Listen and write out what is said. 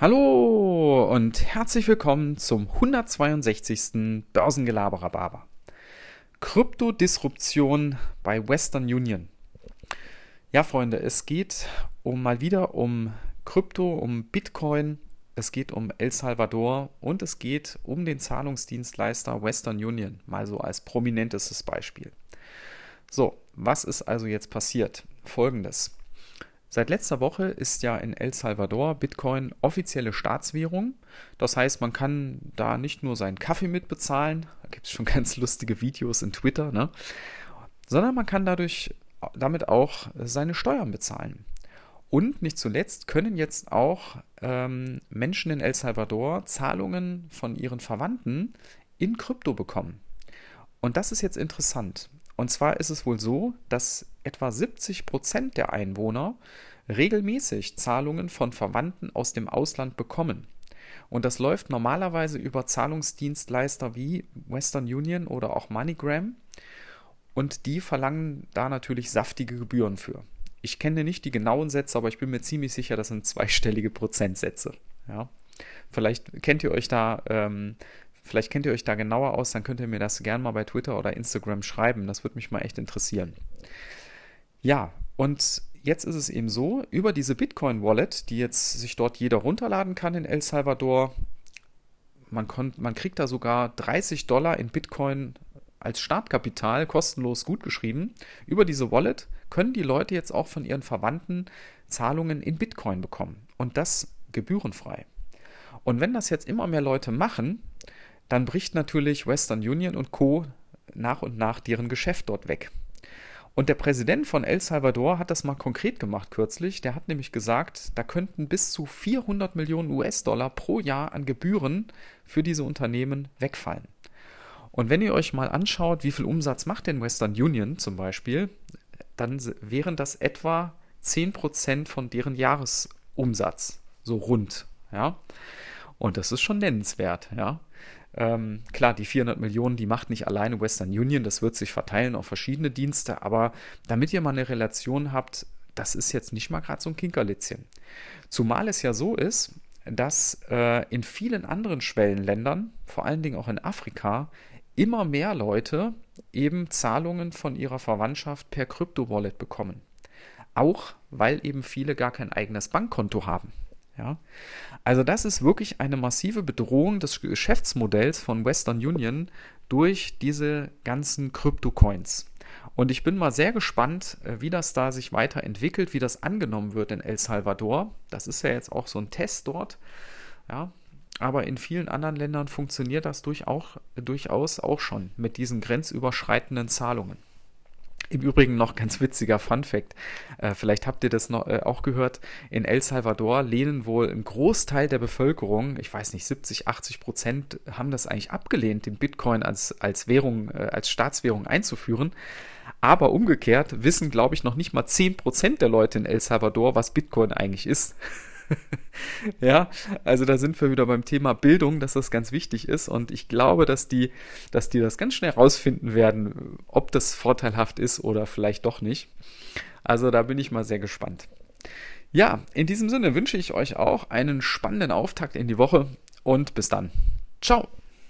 Hallo und herzlich willkommen zum 162. Börsengelaberer. Kryptodisruption bei Western Union. Ja, Freunde, es geht um mal wieder um Krypto, um Bitcoin, es geht um El Salvador und es geht um den Zahlungsdienstleister Western Union, mal so als prominentestes Beispiel. So, was ist also jetzt passiert? Folgendes. Seit letzter Woche ist ja in El Salvador Bitcoin offizielle Staatswährung. Das heißt, man kann da nicht nur seinen Kaffee mit bezahlen, da gibt es schon ganz lustige Videos in Twitter, ne? sondern man kann dadurch damit auch seine Steuern bezahlen. Und nicht zuletzt können jetzt auch ähm, Menschen in El Salvador Zahlungen von ihren Verwandten in Krypto bekommen. Und das ist jetzt interessant. Und zwar ist es wohl so, dass etwa 70 Prozent der Einwohner regelmäßig Zahlungen von Verwandten aus dem Ausland bekommen. Und das läuft normalerweise über Zahlungsdienstleister wie Western Union oder auch MoneyGram. Und die verlangen da natürlich saftige Gebühren für. Ich kenne nicht die genauen Sätze, aber ich bin mir ziemlich sicher, das sind zweistellige Prozentsätze. Ja. Vielleicht kennt ihr euch da ähm, Vielleicht kennt ihr euch da genauer aus, dann könnt ihr mir das gerne mal bei Twitter oder Instagram schreiben. Das würde mich mal echt interessieren. Ja, und jetzt ist es eben so, über diese Bitcoin-Wallet, die jetzt sich dort jeder runterladen kann in El Salvador, man, konnt, man kriegt da sogar 30 Dollar in Bitcoin als Startkapital kostenlos gutgeschrieben. Über diese Wallet können die Leute jetzt auch von ihren Verwandten Zahlungen in Bitcoin bekommen. Und das gebührenfrei. Und wenn das jetzt immer mehr Leute machen, dann bricht natürlich Western Union und Co. nach und nach deren Geschäft dort weg. Und der Präsident von El Salvador hat das mal konkret gemacht kürzlich. Der hat nämlich gesagt, da könnten bis zu 400 Millionen US-Dollar pro Jahr an Gebühren für diese Unternehmen wegfallen. Und wenn ihr euch mal anschaut, wie viel Umsatz macht denn Western Union zum Beispiel, dann wären das etwa 10% von deren Jahresumsatz, so rund. Ja? Und das ist schon nennenswert. Ja? Ähm, klar, die 400 Millionen, die macht nicht alleine Western Union, das wird sich verteilen auf verschiedene Dienste, aber damit ihr mal eine Relation habt, das ist jetzt nicht mal gerade so ein Kinkerlitzchen. Zumal es ja so ist, dass äh, in vielen anderen Schwellenländern, vor allen Dingen auch in Afrika, immer mehr Leute eben Zahlungen von ihrer Verwandtschaft per Krypto-Wallet bekommen. Auch weil eben viele gar kein eigenes Bankkonto haben. Ja? Also das ist wirklich eine massive Bedrohung des Geschäftsmodells von Western Union durch diese ganzen Krypto-Coins. Und ich bin mal sehr gespannt, äh, wie das da sich weiterentwickelt, wie das angenommen wird in El Salvador. Das ist ja jetzt auch so ein Test dort. Ja, aber in vielen anderen Ländern funktioniert das durchaus auch schon mit diesen grenzüberschreitenden Zahlungen. Im Übrigen noch ganz witziger Fun Fact. Äh, vielleicht habt ihr das noch, äh, auch gehört. In El Salvador lehnen wohl ein Großteil der Bevölkerung, ich weiß nicht, 70, 80 Prozent haben das eigentlich abgelehnt, den Bitcoin als, als Währung, äh, als Staatswährung einzuführen. Aber umgekehrt wissen, glaube ich, noch nicht mal 10 Prozent der Leute in El Salvador, was Bitcoin eigentlich ist. ja, also da sind wir wieder beim Thema Bildung, dass das ganz wichtig ist. Und ich glaube, dass die, dass die das ganz schnell rausfinden werden, ob das vorteilhaft ist oder vielleicht doch nicht. Also da bin ich mal sehr gespannt. Ja, in diesem Sinne wünsche ich euch auch einen spannenden Auftakt in die Woche und bis dann. Ciao.